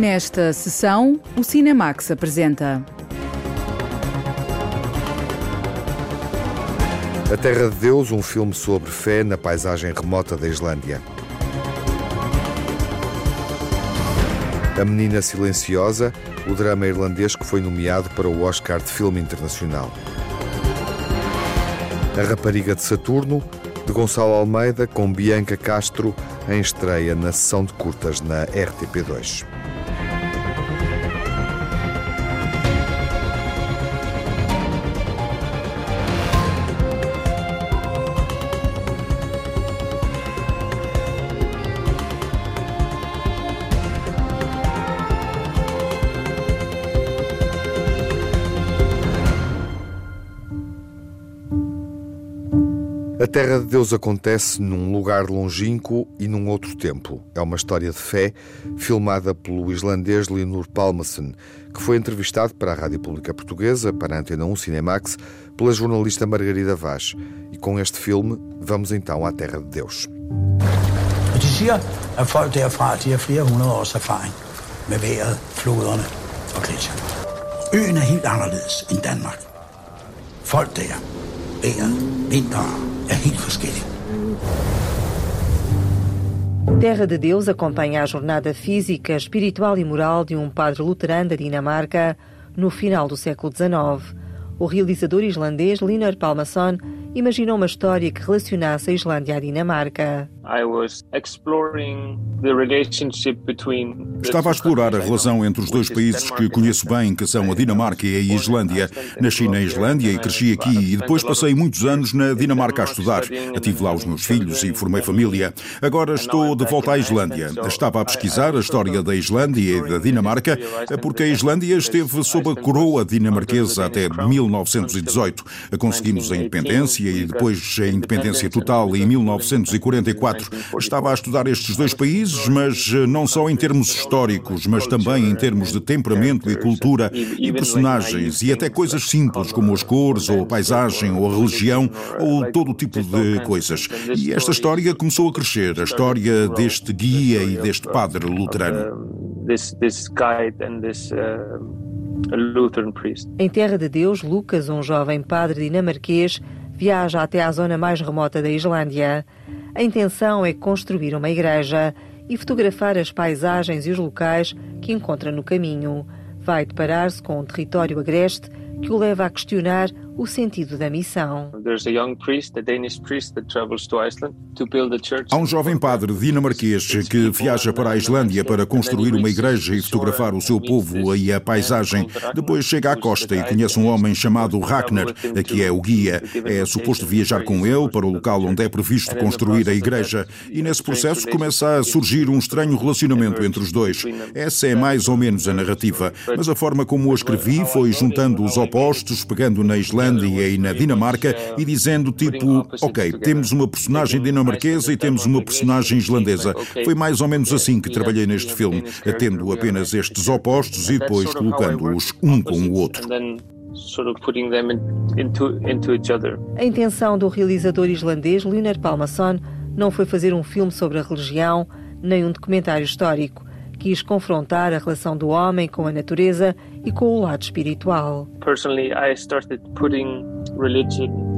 Nesta sessão, o Cinemax apresenta. A Terra de Deus, um filme sobre fé na paisagem remota da Islândia. A Menina Silenciosa, o drama irlandês que foi nomeado para o Oscar de Filme Internacional. A Rapariga de Saturno, de Gonçalo Almeida, com Bianca Castro, em estreia na sessão de curtas na RTP2. Deus acontece num lugar longínquo e num outro tempo. É uma história de fé filmada pelo islandês Linur Palmason, que foi entrevistado para a Rádio Pública Portuguesa, para a Antena 1 Cinemax, pela jornalista Margarida Vaz. E com este filme, vamos então à Terra de Deus. De siger, at folk derfra de har flere hundrede års erfaring med vejret, floderne og gletsjerne. Øen er helt anderledes end Danmark. Folk der, vejret, vinteren helt forskellige. Terra de Deus acompanha a jornada física, espiritual e moral de um padre luterano da Dinamarca no final do século XIX. O realizador islandês Linar Palmason imaginou uma história que relacionasse a Islândia à Dinamarca. Estava a explorar a relação entre os dois países que conheço bem, que são a Dinamarca e a Islândia. Nasci na Islândia e cresci aqui e depois passei muitos anos na Dinamarca a estudar. Tive lá os meus filhos e formei família. Agora estou de volta à Islândia. Estava a pesquisar a história da Islândia e da Dinamarca porque a Islândia esteve sob a coroa dinamarquesa até 1918. Conseguimos a independência e depois a independência total em 1944. Estava a estudar estes dois países, mas não só em termos históricos, mas também em termos de temperamento e cultura e personagens e até coisas simples como as cores ou a paisagem ou a religião ou todo o tipo de coisas. E esta história começou a crescer, a história deste guia e deste padre luterano. Em Terra de Deus, Lucas, um jovem padre dinamarquês, viaja até à zona mais remota da Islândia. A intenção é construir uma igreja e fotografar as paisagens e os locais que encontra no caminho. Vai deparar-se com um território agreste que o leva a questionar o sentido da missão. Há um jovem padre dinamarquês que viaja para a Islândia para construir uma igreja e fotografar o seu povo e a paisagem. Depois chega à costa e conhece um homem chamado Ragnar, que é o guia. É suposto viajar com ele para o local onde é previsto construir a igreja. E nesse processo começa a surgir um estranho relacionamento entre os dois. Essa é mais ou menos a narrativa. Mas a forma como a escrevi foi juntando os opostos, pegando na Islândia Islândia e na Dinamarca e dizendo tipo, ok, temos uma personagem dinamarquesa e temos uma personagem islandesa. Foi mais ou menos assim que trabalhei neste filme, tendo apenas estes opostos e depois colocando-os um com o outro. A intenção do realizador islandês Linar Palmason não foi fazer um filme sobre a religião, nem um documentário histórico. Quis confrontar a relação do homem com a natureza e com o lado espiritual. Personally, I started putting religion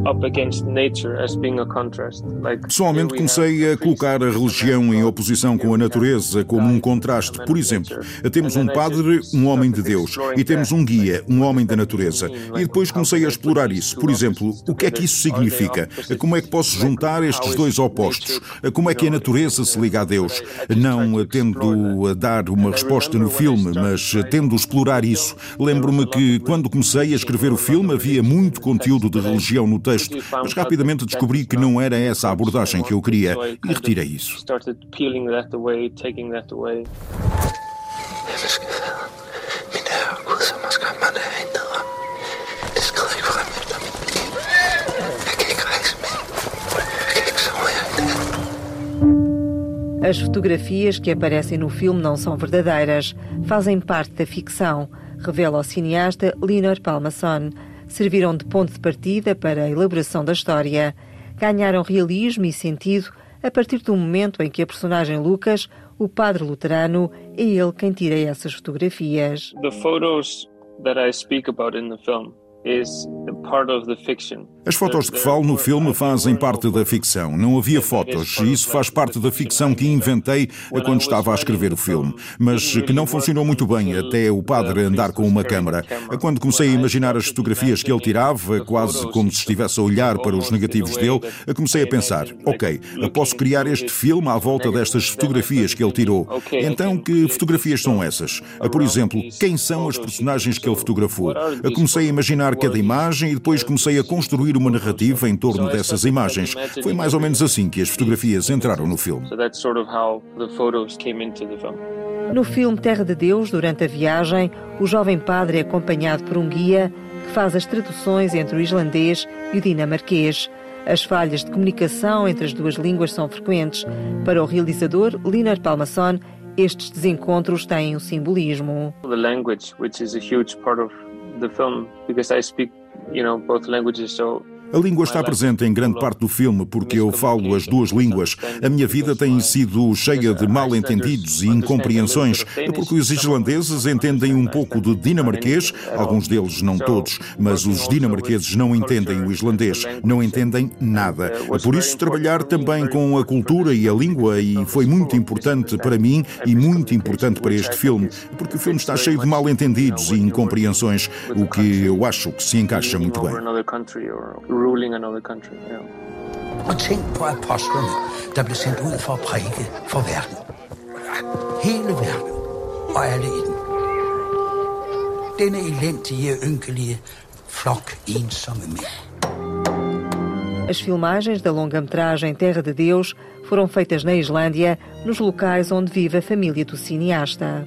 Pessoalmente comecei a colocar a religião em oposição com a natureza como um contraste. Por exemplo, temos um padre, um homem de Deus, e temos um guia, um homem da natureza. E depois comecei a explorar isso. Por exemplo, o que é que isso significa? Como é que posso juntar estes dois opostos? Como é que a natureza se liga a Deus? Não tendo a dar uma resposta no filme, mas tendo a explorar isso. Lembro-me que quando comecei a escrever o filme havia muito conteúdo de religião no texto texto, mas rapidamente descobri que não era essa a abordagem que eu queria e retirei isso. As fotografias que aparecem no filme não são verdadeiras, fazem parte da ficção, revela o cineasta Linor Palmason serviram de ponto de partida para a elaboração da história, ganharam realismo e sentido a partir do momento em que a personagem Lucas, o padre luterano, é ele quem tira essas fotografias. The photos that I speak about in the film As fotos de que falo no filme fazem parte da ficção. Não havia fotos, isso faz parte da ficção que inventei quando estava a escrever o filme, mas que não funcionou muito bem até o padre andar com uma câmara. Quando comecei a imaginar as fotografias que ele tirava, quase como se estivesse a olhar para os negativos dele, comecei a pensar: ok, posso criar este filme à volta destas fotografias que ele tirou. Então, que fotografias são essas? Por exemplo, quem são as personagens que ele fotografou? Comecei a imaginar cada imagem e depois comecei a construir uma narrativa em torno dessas imagens. Foi mais ou menos assim que as fotografias entraram no filme. No filme Terra de Deus, durante a viagem, o jovem padre é acompanhado por um guia que faz as traduções entre o islandês e o dinamarquês. As falhas de comunicação entre as duas línguas são frequentes. Para o realizador, Linar Palmason, estes desencontros têm um simbolismo. The language, which is a huge part of the film, because I speak you know both languages so A língua está presente em grande parte do filme porque eu falo as duas línguas. A minha vida tem sido cheia de mal-entendidos e incompreensões, porque os islandeses entendem um pouco de dinamarquês, alguns deles não todos, mas os dinamarqueses não entendem o islandês, não entendem nada. Por isso, trabalhar também com a cultura e a língua e foi muito importante para mim e muito importante para este filme, porque o filme está cheio de mal-entendidos e incompreensões, o que eu acho que se encaixa muito bem ruling another country. Yeah. Og tænk på apostlene, der blev sendt ud for at prædike for verden. Hele verden og alle i den. Denne elendige, ynkelige flok ensomme mænd. As filmagens da longa-metragem Terra de Deus foram feitas na Islândia, nos locais onde vive a família do cineasta.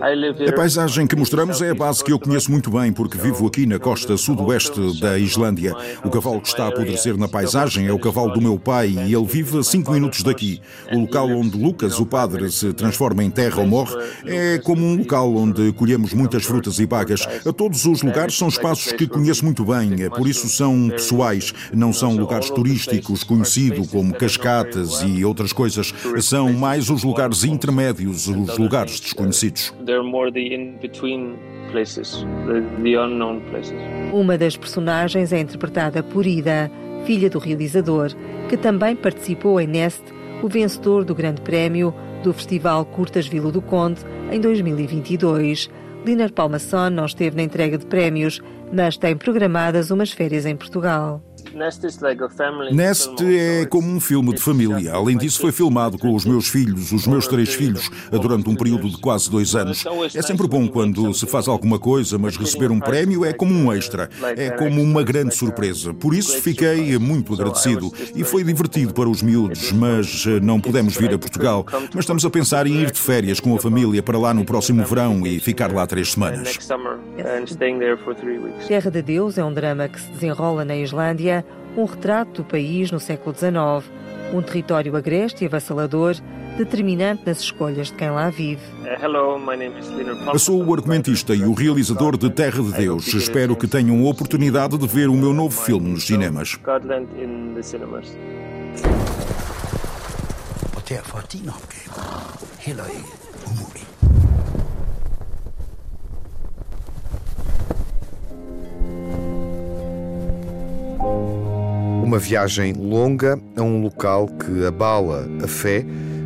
A paisagem que mostramos é a base que eu conheço muito bem, porque vivo aqui na costa sudoeste da Islândia. O cavalo que está a apodrecer na paisagem é o cavalo do meu pai e ele vive a 5 minutos daqui. O local onde Lucas, o padre, se transforma em terra ou morre é como um local onde colhemos muitas frutas e bagas. Todos os lugares são espaços que conheço muito bem, é por isso são pessoais, não são lugares turísticos conhecidos como cascatas e outras coisas. São mais os lugares intermédios, os lugares desconhecidos they're more the in-between places, the, the unknown places. Uma das personagens é interpretada por Ida, filha do realizador, que também participou em Nest, o vencedor do Grande Prémio do Festival Curtas Vila do Conde em 2022. Linar Palmason não esteve na entrega de prémios, mas tem programadas umas férias em Portugal. Nest é como um filme de família. Além disso, foi filmado com os meus filhos, os meus três filhos, durante um período de quase dois anos. É sempre bom quando se faz alguma coisa, mas receber um prémio é como um extra. É como uma grande surpresa. Por isso, fiquei muito agradecido. E foi divertido para os miúdos, mas não pudemos vir a Portugal. Mas estamos a pensar em ir de férias com a família para lá no próximo verão e ficar lá três semanas. Terra de Deus é um drama que se desenrola na Islândia um retrato do país no século XIX, um território agreste e avassalador, determinante nas escolhas de quem lá vive. Eu sou o argumentista e o realizador de Terra de Deus. Espero que tenham a oportunidade de ver o meu novo filme nos cinemas. derfor er din opgave heller ikke umulig. Uma viagem longa a um local que abala a fé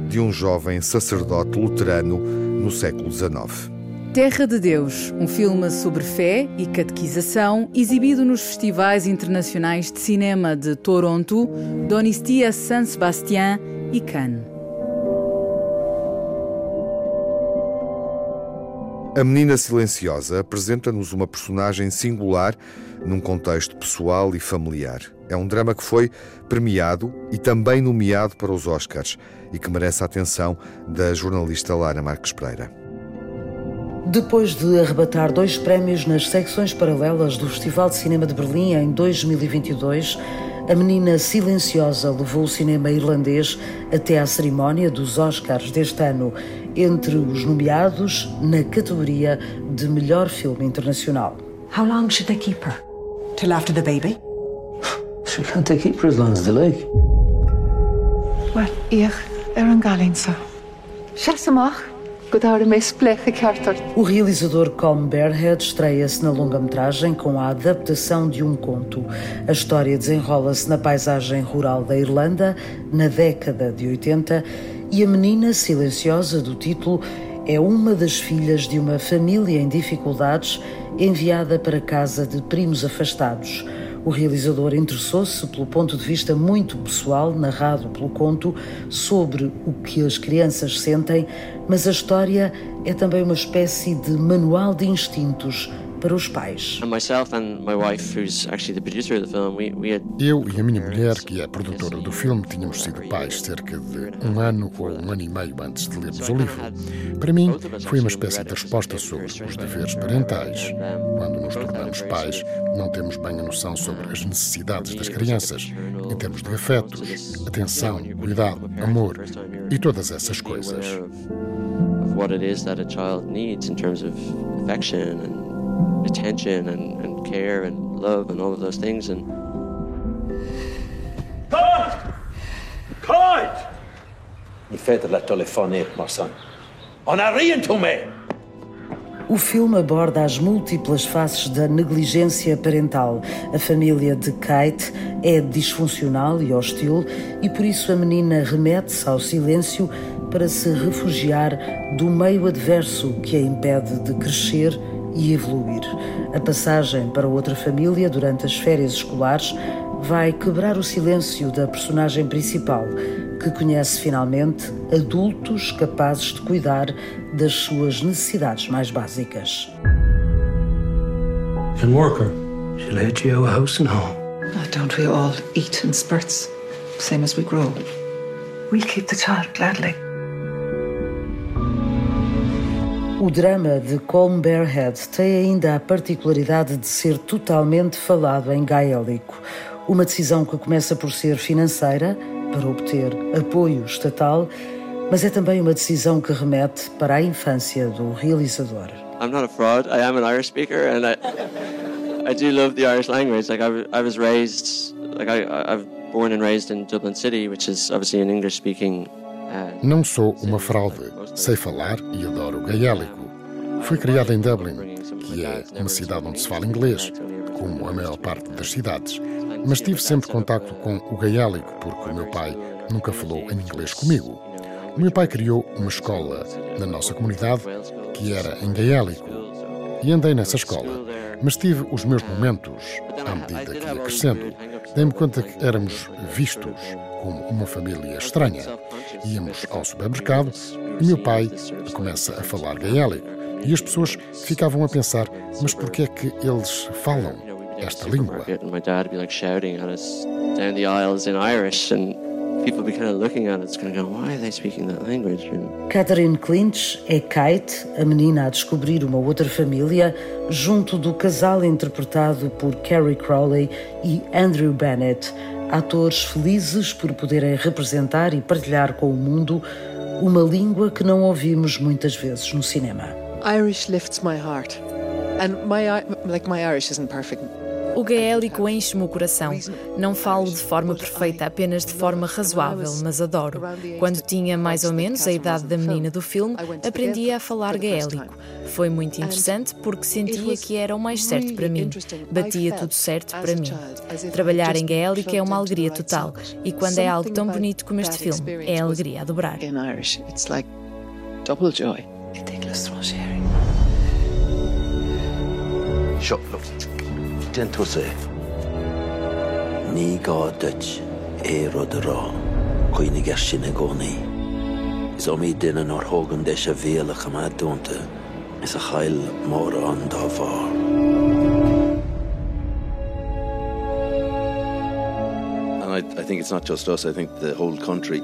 de um jovem sacerdote luterano no século XIX. Terra de Deus, um filme sobre fé e catequização, exibido nos festivais internacionais de cinema de Toronto, Donistia San Sebastián e Cannes. A Menina Silenciosa apresenta-nos uma personagem singular num contexto pessoal e familiar. É um drama que foi premiado e também nomeado para os Oscars e que merece a atenção da jornalista Lara Marques Pereira. Depois de arrebatar dois prémios nas secções paralelas do Festival de Cinema de Berlim em 2022, a menina silenciosa levou o cinema irlandês até à cerimónia dos Oscars deste ano, entre os nomeados na categoria de melhor filme internacional. How long should they keep her? Till after the baby? She can't take keep for as long as they like. Well, ich er an galin. O realizador Colm Barehead estreia-se na longa-metragem com a adaptação de um conto. A história desenrola-se na paisagem rural da Irlanda, na década de 80, e a menina silenciosa do título é uma das filhas de uma família em dificuldades enviada para casa de primos afastados. O realizador interessou-se pelo ponto de vista muito pessoal, narrado pelo conto, sobre o que as crianças sentem, mas a história é também uma espécie de manual de instintos para os pais. Eu e a minha mulher, que é produtora do filme, tínhamos sido pais cerca de um ano ou um ano e meio antes de lermos o livro. Para mim, foi uma espécie de resposta sobre os deveres parentais. Quando nos tornamos pais, não temos bem a noção sobre as necessidades das crianças, em termos de afetos, atenção, cuidado, amor e todas essas coisas. what it is that a child needs in terms of affection and attention and, and care and love and all of those things. And Cut! Cut! Il fait de la téléphonie, mon son. On a rien tomé! O filme aborda as múltiplas faces da negligência parental. A família de Kate é disfuncional e hostil e por isso a menina remete-se ao silêncio para se refugiar do meio adverso que a impede de crescer e evoluir. A passagem para outra família durante as férias escolares vai quebrar o silêncio da personagem principal, que conhece finalmente adultos capazes de cuidar das suas necessidades mais básicas. And worker, she led you a house and home. Oh, don't we all eat in spurts, same as we grow? We'll keep the child gladly. O drama de Colm Barehead tem ainda a particularidade de ser totalmente falado em gaélico. Uma decisão que começa por ser financeira, para obter apoio estatal, mas é também uma decisão que remete para a infância do realizador. I'm not a fraud. I am an Irish speaker and I I do love the Irish language. Like I, I was raised like I I've born and raised in Dublin City, which is obviously an English speaking não sou uma fraude. Sei falar e adoro o gaélico. Fui criado em Dublin, que é uma cidade onde se fala inglês, como a maior parte das cidades. Mas tive sempre contato com o gaélico, porque o meu pai nunca falou em inglês comigo. O meu pai criou uma escola na nossa comunidade que era em gaélico. E andei nessa escola. Mas tive os meus momentos à medida que ia crescendo. Dei-me conta que éramos vistos como uma família estranha. Íamos ao supermercado e meu pai começa a falar gaélico. E as pessoas ficavam a pensar: mas por que é que eles falam esta língua? Catherine Clinch é Kate, a menina a descobrir uma outra família, junto do casal interpretado por Carrie Crowley e Andrew Bennett atores felizes por poderem representar e partilhar com o mundo uma língua que não ouvimos muitas vezes no cinema. Irish lifts my heart. And my like my Irish isn't perfect. O gaélico enche-me o coração. Não falo de forma perfeita, apenas de forma razoável, mas adoro. Quando tinha mais ou menos a idade da menina do filme, aprendia a falar gaélico. Foi muito interessante porque sentia que era o mais certo para mim. Batia tudo certo para mim. Trabalhar em gaélico é uma alegria total. E quando é algo tão bonito como este filme, é alegria a dobrar. Double joy. Shut den tusa ní gá dut é rud ará chuoine gar sin a gcónaí. Is ó mí duine nó thugan de a bhéla chamá is a chail mór an dá bhar. I, I think it's not just us, I think the whole country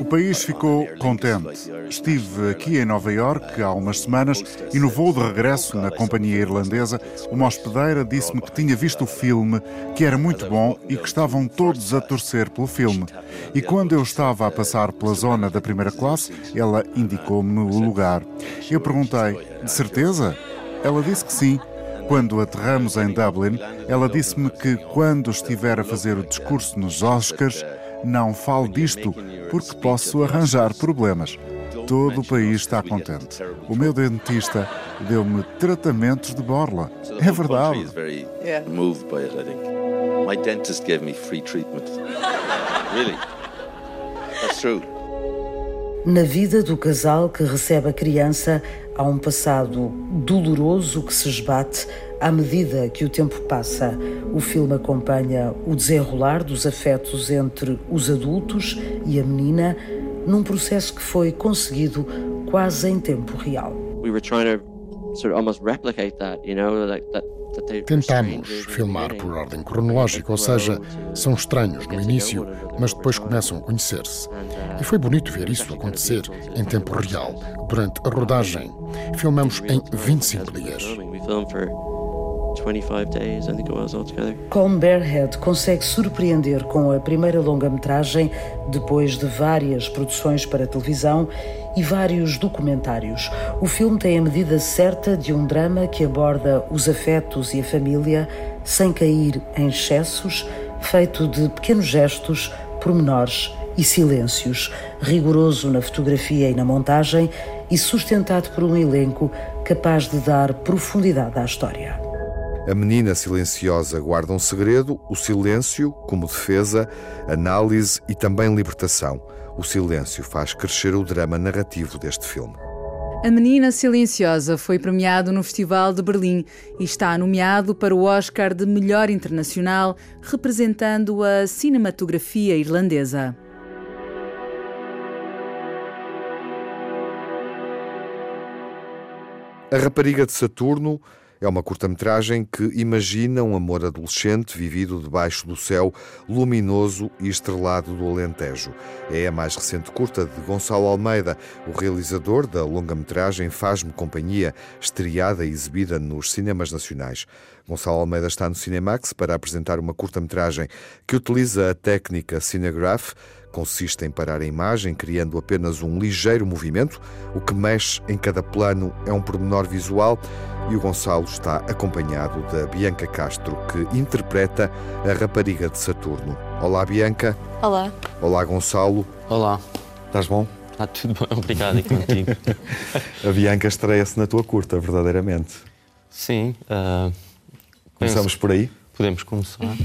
O país ficou contente. Estive aqui em Nova York há umas semanas e no voo de regresso na companhia irlandesa, uma hospedeira disse-me que tinha visto o filme, que era muito bom e que estavam todos a torcer pelo filme. E quando eu estava a passar pela zona da primeira classe, ela indicou-me o lugar. Eu perguntei: "De certeza?" Ela disse que sim Quando aterramos em Dublin, ela disse-me que quando estiver a fazer o discurso nos Oscars, não falo disto porque posso arranjar problemas. Todo o país está contente. O meu dentista deu-me tratamentos de borla. É verdade. My dentist gave me free treatment. Really? That's true. Na vida do casal que recebe a criança, há um passado doloroso que se esbate à medida que o tempo passa. O filme acompanha o desenrolar dos afetos entre os adultos e a menina num processo que foi conseguido quase em tempo real. We were trying to sort of almost replicate that, you know, like that Tentamos filmar por ordem cronológica, ou seja, são estranhos no início, mas depois começam a conhecer-se. E foi bonito ver isso acontecer em tempo real, durante a rodagem. Filmamos em 25 dias. Colm Barehead consegue surpreender com a primeira longa-metragem depois de várias produções para televisão e vários documentários. O filme tem a medida certa de um drama que aborda os afetos e a família sem cair em excessos, feito de pequenos gestos, pormenores e silêncios, rigoroso na fotografia e na montagem e sustentado por um elenco capaz de dar profundidade à história. A menina silenciosa guarda um segredo, o silêncio como defesa, análise e também libertação. O silêncio faz crescer o drama narrativo deste filme. A Menina Silenciosa foi premiado no Festival de Berlim e está nomeado para o Oscar de Melhor Internacional, representando a cinematografia irlandesa. A Rapariga de Saturno é uma curta-metragem que imagina um amor adolescente vivido debaixo do céu luminoso e estrelado do Alentejo. É a mais recente curta de Gonçalo Almeida, o realizador da longa-metragem Faz-me Companhia, estreada e exibida nos cinemas nacionais. Gonçalo Almeida está no Cinemax para apresentar uma curta-metragem que utiliza a técnica Cinegraph consiste em parar a imagem criando apenas um ligeiro movimento. O que mexe em cada plano é um pormenor visual e o Gonçalo está acompanhado da Bianca Castro, que interpreta a rapariga de Saturno. Olá, Bianca. Olá. Olá, Gonçalo. Olá. Estás bom? Está tudo bem, obrigado e contigo. a Bianca estreia-se na tua curta, verdadeiramente. Sim. Uh, Começamos por aí? Podemos começar.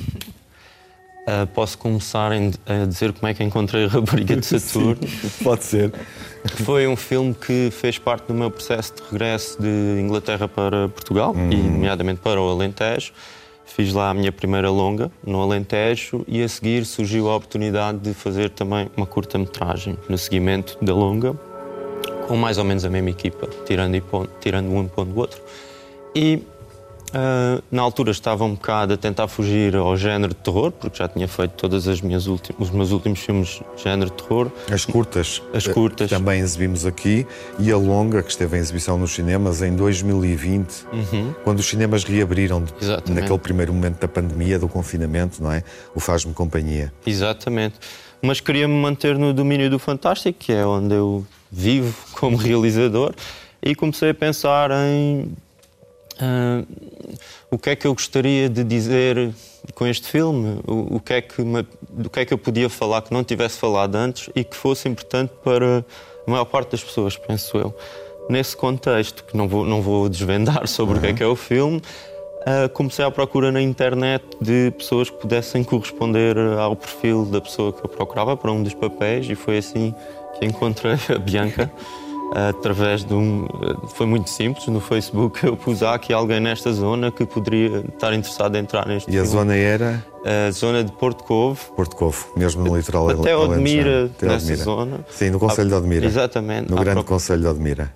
Uh, posso começar em, a dizer como é que encontrei a Rapariga de Saturno. Sim, pode ser. Foi um filme que fez parte do meu processo de regresso de Inglaterra para Portugal, hum. e nomeadamente para o Alentejo. Fiz lá a minha primeira longa no Alentejo e a seguir surgiu a oportunidade de fazer também uma curta-metragem no seguimento da longa, com mais ou menos a mesma equipa, tirando, tirando um ponto do outro. E Uh, na altura estava um bocado a tentar fugir ao género de terror, porque já tinha feito todas as minhas os meus últimos filmes de género de terror. As curtas. As curtas. Também exibimos aqui e a longa, que esteve em exibição nos cinemas em 2020, uhum. quando os cinemas reabriram Exatamente. naquele primeiro momento da pandemia, do confinamento, não é? O Faz-me Companhia. Exatamente. Mas queria-me manter no domínio do fantástico, que é onde eu vivo como realizador, e comecei a pensar em Uh, o que é que eu gostaria de dizer com este filme? O, o que é que me, do que é que eu podia falar que não tivesse falado antes e que fosse importante para a maior parte das pessoas, penso eu. Nesse contexto, que não vou, não vou desvendar sobre uhum. o que é que é o filme, uh, comecei à procura na internet de pessoas que pudessem corresponder ao perfil da pessoa que eu procurava para um dos papéis e foi assim que encontrei a Bianca através de um. Foi muito simples. No Facebook eu pus aqui alguém nesta zona que poderia estar interessado em entrar neste E filme. a zona era? A zona de Porto Covo. Porto Covo, mesmo no litoral Até Odmira, nessa zona. Sim, no Conselho de Odmira. Exatamente. No grande Conselho de Odmira.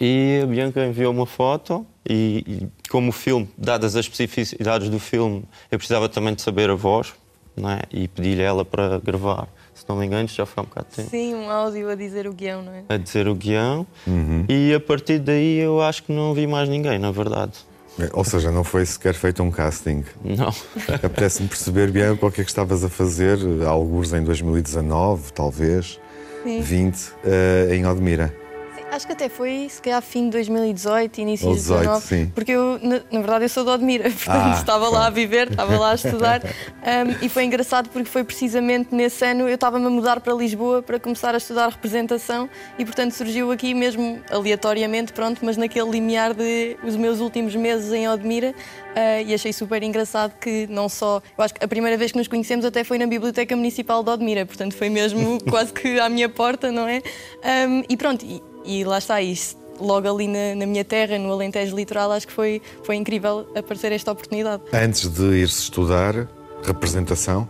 E a Bianca enviou uma foto e, e, como o filme, dadas as especificidades do filme, eu precisava também de saber a voz, não é? E pedi-lhe ela para gravar se não me engano, já foi há um bocado de tempo. Sim, um áudio a dizer o guião, não é? A dizer o guião. Uhum. E a partir daí eu acho que não vi mais ninguém, na verdade. É, ou seja, não foi sequer feito um casting. Não. Apetece-me perceber bem o que é que estavas a fazer, alguns em 2019, talvez, Sim. 20, uh, em Odmira. Acho que até foi, se calhar, fim de 2018, início de 2019. sim. Porque eu, na, na verdade, eu sou de Odmira, portanto, Ah, estava lá a viver, estava lá a estudar. Um, e foi engraçado porque foi precisamente nesse ano eu estava-me a mudar para Lisboa para começar a estudar representação e, portanto, surgiu aqui mesmo aleatoriamente, pronto, mas naquele limiar de os meus últimos meses em Odmira. Uh, e achei super engraçado que não só. Eu acho que a primeira vez que nos conhecemos até foi na Biblioteca Municipal de Odmira, portanto foi mesmo quase que à minha porta, não é? Um, e pronto, e, lá está isso. Logo ali na, na minha terra, no Alentejo Litoral, acho que foi, foi incrível aparecer esta oportunidade. Antes de ir-se estudar representação,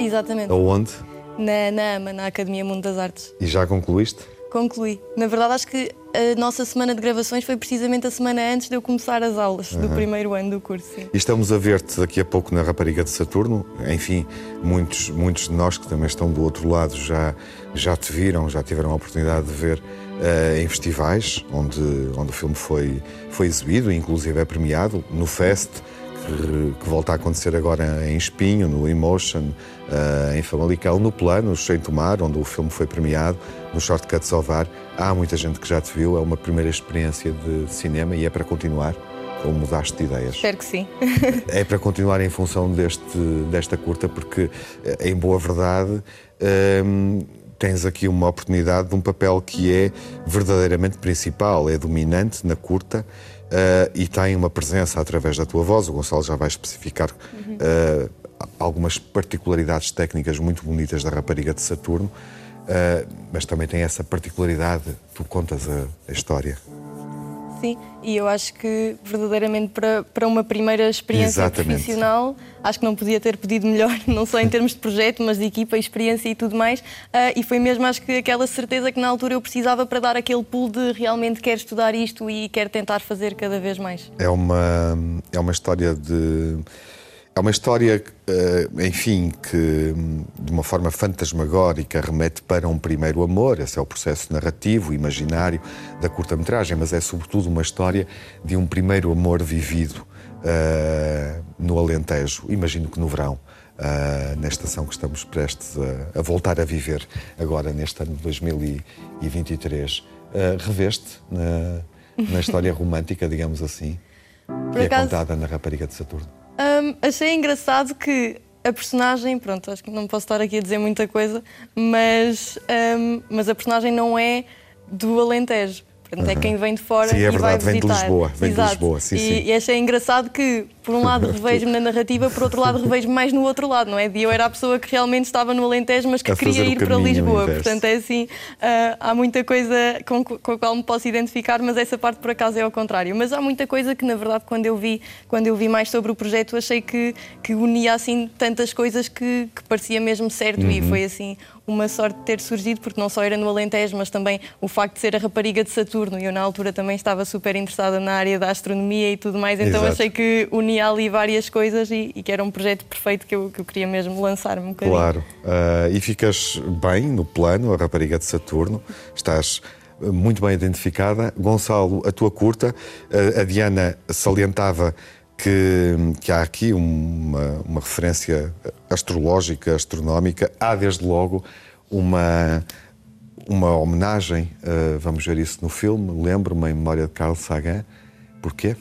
Exatamente. aonde? Na, na AMA, na Academia Mundo das Artes. E já concluíste? Concluí. Na verdade, acho que a nossa semana de gravações foi precisamente a semana antes de eu começar as aulas do Uhum. primeiro ano do curso. sim. E estamos a ver-te daqui a pouco na Rapariga de Saturno. Enfim, muitos, muitos de nós que também estão do outro lado já, já te viram, já tiveram a oportunidade de ver eh, em festivais onde, onde o filme foi, foi exibido, inclusive é premiado, no Fest, que, volta a acontecer agora em Espinho, no Emotion, eh, em Famalicão, no Planos, em Tomar, onde o filme foi premiado, no Shortcut Salvar. Há muita gente que já te viu, é uma primeira experiência de cinema e é para continuar ou mudaste de ideias? Espero que sim. É para continuar em função deste, desta curta, porque, eh, em boa verdade, hum, tens aqui uma oportunidade de um papel que é verdadeiramente principal, é dominante na curta eh, e tem uma presença através da tua voz. O Gonçalo já vai especificar eh, algumas particularidades técnicas muito bonitas da rapariga de Saturno, eh, mas também tem essa particularidade, tu contas a, a história. Sim, e eu acho que verdadeiramente para, para uma primeira experiência Exatamente. profissional, acho que não podia ter pedido melhor, não só em termos de projeto, mas de equipa, experiência e tudo mais. Ah, e foi mesmo, acho que aquela certeza que na altura eu precisava para dar aquele pulo de realmente quero estudar isto e quero tentar fazer cada vez mais. É uma, é uma história de. É uma história, eh, enfim, que de uma forma fantasmagórica remete para um primeiro amor. Esse é o processo narrativo, imaginário da curta-metragem, mas é sobretudo uma história de um primeiro amor vivido eh, no Alentejo. Imagino que no verão, eh, na estação que estamos prestes a, a voltar a viver agora, neste ano de 2023. Eh, reveste na, na história romântica, digamos assim, que é acaso- contada na Rapariga de Saturno. Hum, achei engraçado que a personagem, pronto, acho que não posso estar aqui a dizer muita coisa, mas, hum, mas a personagem não é do Alentejo. Portanto, é Uhum. quem vem de fora Sim, é e vai verdade, vem de visitar. Lisboa, vem de Exato. Lisboa, sim, e, sim. e achei engraçado que, por um lado, revejo-me na narrativa, por outro lado, revejo-me mais no outro lado, não é? De eu era a pessoa que realmente estava no Alentejo, mas que A queria ir para Lisboa. Portanto, é assim, ah, há muita coisa com, com a qual me posso identificar, mas essa parte por acaso é ao contrário. Mas há muita coisa que, na verdade, quando eu vi, quando eu vi mais sobre o projeto, achei que, que unia assim tantas coisas que, que parecia mesmo certo e Uhum. foi assim uma sorte de ter surgido, porque não só era no Alentejo, mas também o facto de ser a rapariga de Saturno. E eu, na altura, também estava super interessada na área da astronomia e tudo mais, então Exato. achei que unia ali várias coisas e, e que era um projeto perfeito que eu, que eu queria mesmo lançar-me um bocadinho. Claro. Ah, e ficas bem no plano, a Rapariga de Saturno. Estás eh, muito bem identificada. Gonçalo, a tua curta, eh, a Diana salientava que, que há aqui uma, uma referência astrológica, astronómica. Há, desde logo, uma, uma homenagem, eh, vamos ver isso no filme, lembro-me, em memória de Carl Sagan. Porquê?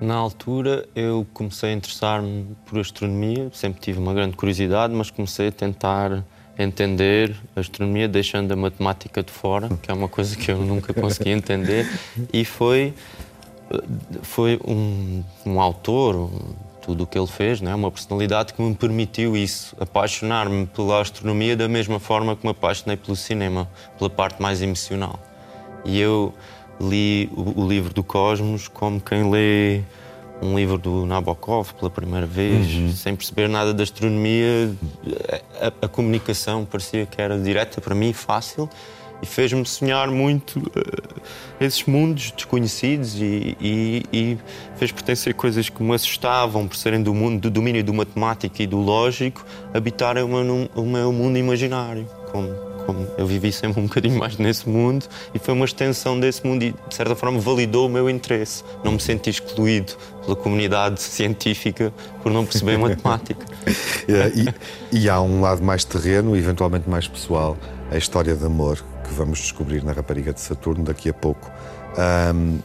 Na altura eu comecei a interessar-me por astronomia, sempre tive uma grande curiosidade, mas comecei a tentar entender a astronomia deixando a matemática de fora, que é uma coisa que eu nunca consegui entender, e foi foi um, um autor, tudo o que ele fez, né? uma personalidade que me permitiu isso, apaixonar-me pela astronomia da mesma forma que me apaixonei pelo cinema, pela parte mais emocional. E eu li o, o livro do Cosmos como quem lê um livro do Nabokov pela primeira vez, Uhum. sem perceber nada da astronomia. A, a- comunicação parecia que era direta para mim, fácil, e fez-me sonhar muito eh, esses mundos desconhecidos e, e- e fez pertencer coisas que me assustavam por serem do mundo do domínio do matemático e do lógico, habitarem o meu, o meu mundo imaginário. Como, como eu vivi sempre um bocadinho mais nesse mundo e foi uma extensão desse mundo e, de certa forma, validou o meu interesse. Não me senti excluído pela comunidade científica por não perceber matemática. Eh, e, e há um lado mais terreno, eventualmente mais pessoal, a história de amor que vamos descobrir na Rapariga de Saturno daqui a pouco. Um,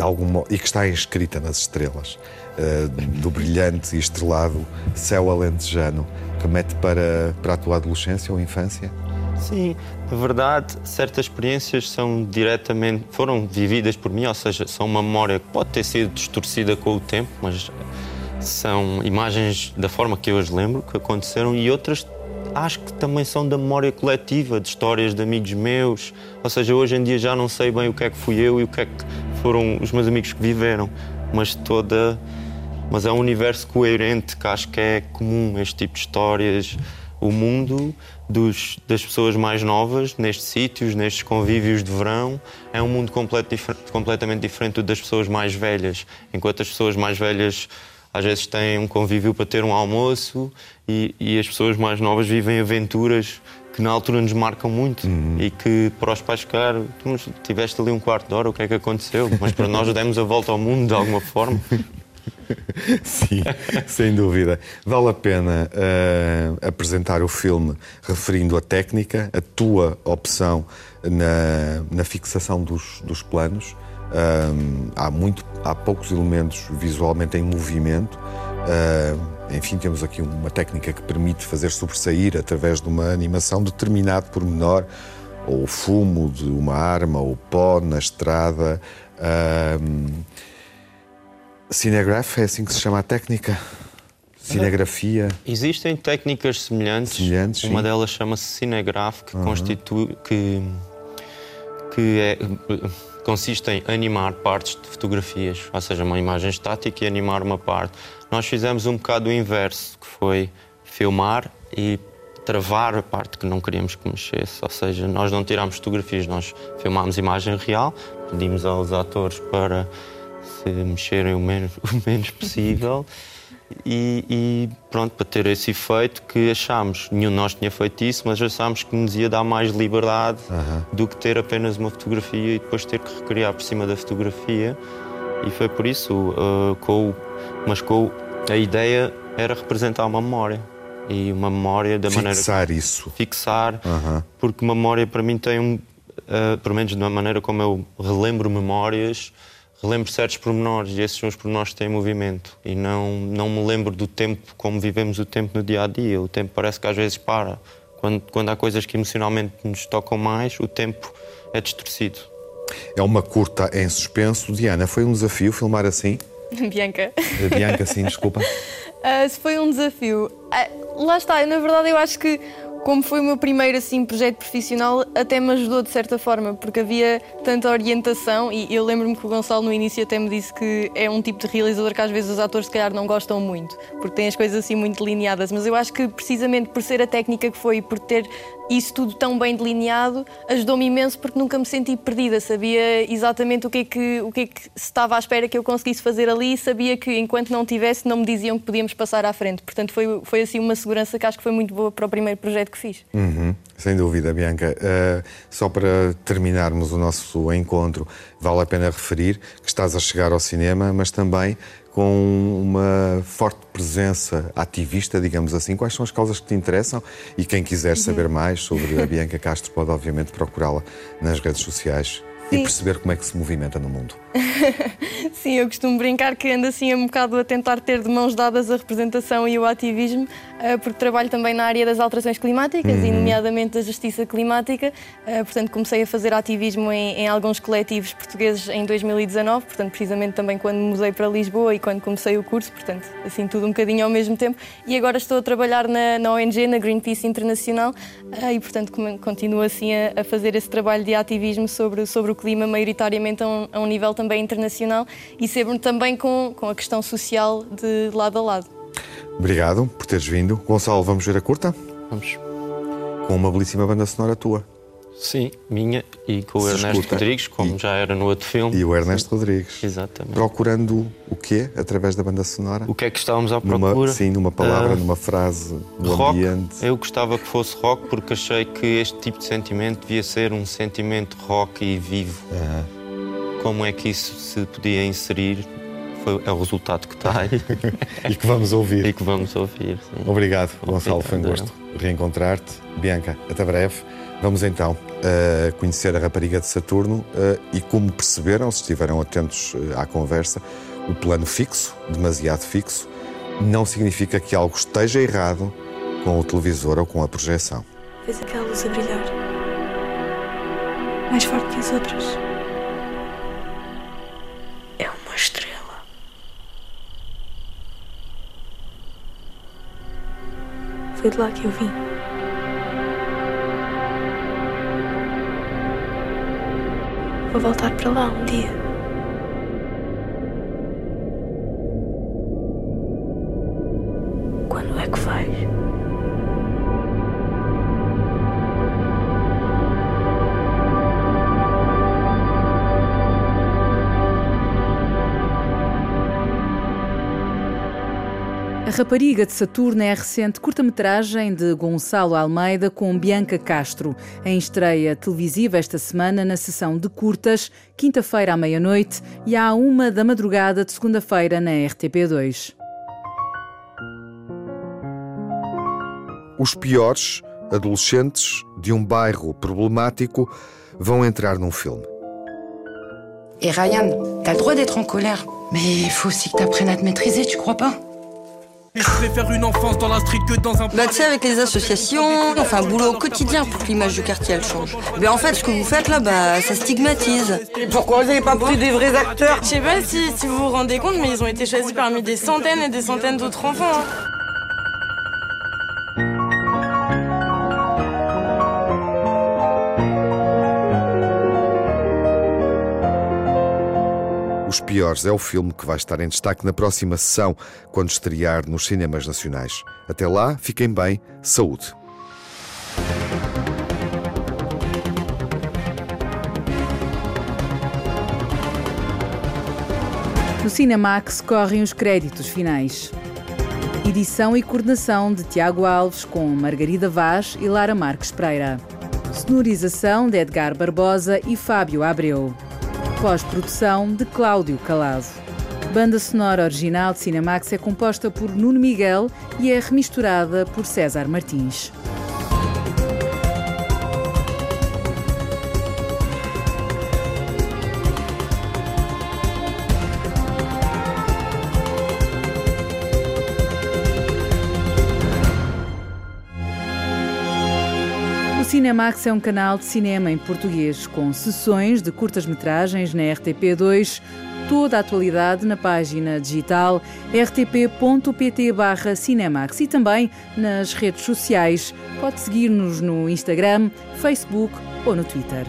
algum, e que está escrita nas estrelas, uh, do brilhante e estrelado céu alentejano, remete para, para a tua adolescência ou infância? Sim, na verdade, certas experiências são diretamente, foram vividas por mim, ou seja, são uma memória que pode ter sido distorcida com o tempo, mas são imagens da forma que eu as lembro que aconteceram e outras acho que também são da memória coletiva, de histórias de amigos meus. Ou seja, hoje em dia já não sei bem o que é que fui eu e o que é que foram os meus amigos que viveram, mas toda. Mas é um universo coerente que acho que é comum este tipo de histórias. O mundo dos, das pessoas mais novas, nestes sítios, nestes convívios de verão, é um mundo complet, completamente diferente do das pessoas mais velhas. Enquanto as pessoas mais velhas às vezes têm um convívio para ter um almoço e, e as pessoas mais novas vivem aventuras que na altura nos marcam muito uhum. e que para os pais, cara, tu tiveste ali um quarto de hora, o que é que aconteceu? Mas para nós demos a volta ao mundo de alguma forma. Sim, sem dúvida. Vale a pena uh, apresentar o filme referindo a técnica, a tua opção na, na fixação dos, dos planos. Um, há, muito, há poucos elementos visualmente em movimento. Uh, enfim, temos aqui uma técnica que permite fazer sobressair através de uma animação determinado pormenor, ou o fumo de uma arma, ou pó na estrada. Um, Cinegraph é assim que se chama a técnica? Cinegrafia? Existem técnicas semelhantes. semelhantes uma sim. delas chama-se Cinegraph, que, uhum. constitui, que, que é consiste em animar partes de fotografias, ou seja, uma imagem estática e animar uma parte. Nós fizemos um bocado o inverso, que foi filmar e travar a parte que não queríamos que mexesse, ou seja, nós não tirámos fotografias, nós filmámos imagem real, pedimos aos atores para se mexerem o menos, o menos possível e, e, pronto, para ter esse efeito que achámos, nenhum de nós tinha feito isso, mas achámos que nos ia dar mais liberdade do que ter apenas uma fotografia e depois ter que recriar por cima da fotografia. E foi por isso, uh, com, mas com a ideia era representar uma memória. E uma memória da fixar maneira. Fixar isso. Fixar, porque uma memória para mim tem um. Uh, pelo menos da maneira como eu relembro memórias, relembro certos pormenores e esses são os pormenores que têm movimento e não, não me lembro do tempo como vivemos o tempo no dia a dia. O tempo parece que às vezes para. Quando, quando há coisas que emocionalmente nos tocam mais, o tempo é distorcido. É uma curta em suspenso. Diana, foi um desafio filmar assim? Bianca. Bianca, sim, desculpa. Uh, foi um desafio. Uh, lá está, na verdade eu acho que como foi o meu primeiro assim projeto profissional, até me ajudou de certa forma, porque havia tanta orientação e eu lembro-me que o Gonçalo no início até me disse que é um tipo de realizador que às vezes os atores se calhar não gostam muito, porque tem as coisas assim muito delineadas, mas eu acho que precisamente por ser a técnica que foi e por ter isso tudo tão bem delineado ajudou-me imenso porque nunca me senti perdida, sabia exatamente o que é que, o que, é que se estava à espera que eu conseguisse fazer ali e sabia que enquanto não tivesse não me diziam que podíamos passar à frente. Portanto, foi, foi assim uma segurança que acho que foi muito boa para o primeiro projeto que fiz. Uhum, sem dúvida, Bianca. Uh, só para terminarmos o nosso encontro, vale a pena referir que estás a chegar ao cinema, mas também com uma forte presença ativista, digamos assim. Quais são as causas que te interessam? E quem quiser saber mais sobre a Bianca Castro pode, obviamente, procurá-la nas redes sociais Sim. e perceber como é que se movimenta no mundo. Sim, eu costumo brincar que ando assim um bocado a tentar ter de mãos dadas a representação e o ativismo, eh, porque trabalho também na área das alterações climáticas uhum. e, nomeadamente, da justiça climática. Eh, portanto, comecei a fazer ativismo em, em, alguns coletivos portugueses em 2019, portanto, precisamente também quando mudei para Lisboa e quando comecei o curso, portanto, assim, tudo um bocadinho ao mesmo tempo. E agora estou a trabalhar na, na ONG, na Greenpeace Internacional, eh, e, portanto, continuo assim a, a, fazer esse trabalho de ativismo sobre, sobre o clima, maioritariamente a um, a um nível também internacional e sempre também com, com a questão social de lado a lado. Obrigado por teres vindo. Gonçalo, vamos ver a curta? Vamos. Com uma belíssima banda sonora tua. Sim, minha e com o Ernesto escuta. Rodrigues, como e, já era no outro filme. E o Ernesto Rodrigues. Exatamente. Procurando o quê através da banda sonora? O que é que estávamos à procura? Numa, sim, numa palavra, uh, numa frase, no rock, ambiente. Eu gostava que fosse rock porque achei que este tipo de sentimento devia ser um sentimento rock e vivo. Como é que isso se podia inserir foi, é o resultado que está aí. e que vamos ouvir. E que vamos ouvir, sim. Obrigado, Gonçalo, foi um gosto reencontrar-te. Bianca, até breve. Vamos então uh, conhecer a rapariga de Saturno uh, e como perceberam, se estiveram atentos uh, à conversa, o plano fixo, demasiado fixo, não significa que algo esteja errado com o televisor ou com a projeção. Fez aquela luz a brilhar, mais forte que as outras. É uma estrela. Foi de lá que eu vim. Vou voltar para lá um dia. Rapariga de Saturno é a recente curta-metragem de Gonçalo Almeida com Bianca Castro, em estreia televisiva esta semana na sessão de curtas, quinta-feira à meia-noite e à uma da madrugada de segunda-feira na RTP2. Os piores adolescentes de um bairro problemático vão entrar num filme. Et Ryan, t'as le droit d'être en colère, mais il faut aussi que t'apprennes à te maîtriser, tu crois pas je préfère une enfance dans la street que dans un... Bah tu sais, avec les associations, on fait un boulot au quotidien pour que l'image du quartier elle change. Mais en fait, ce que vous faites là, bah ça stigmatise. Et pourquoi vous n'avez pas pris des vrais acteurs? Je sais pas si, si vous vous rendez compte, mais ils ont été choisis parmi des centaines et des centaines d'autres enfants. Hein. Os Piores é o filme que vai estar em destaque na próxima sessão, quando estrear nos cinemas nacionais. Até lá, fiquem bem, saúde. No Cinemax correm os créditos finais. Edição e coordenação de Tiago Alves com Margarida Vaz e Lara Marques Pereira. Sonorização de Edgar Barbosa e Fábio Abreu. Pós-produção de Cláudio Calado. Banda sonora original de Cinemax é composta por Nuno Miguel e é remisturada por César Martins. Cinemax é um canal de cinema em português, com sessões de curtas-metragens na RTP2, toda a atualidade na página digital rtp.pt Cinemax e também nas redes sociais. Pode seguir-nos no Instagram, Facebook ou no Twitter.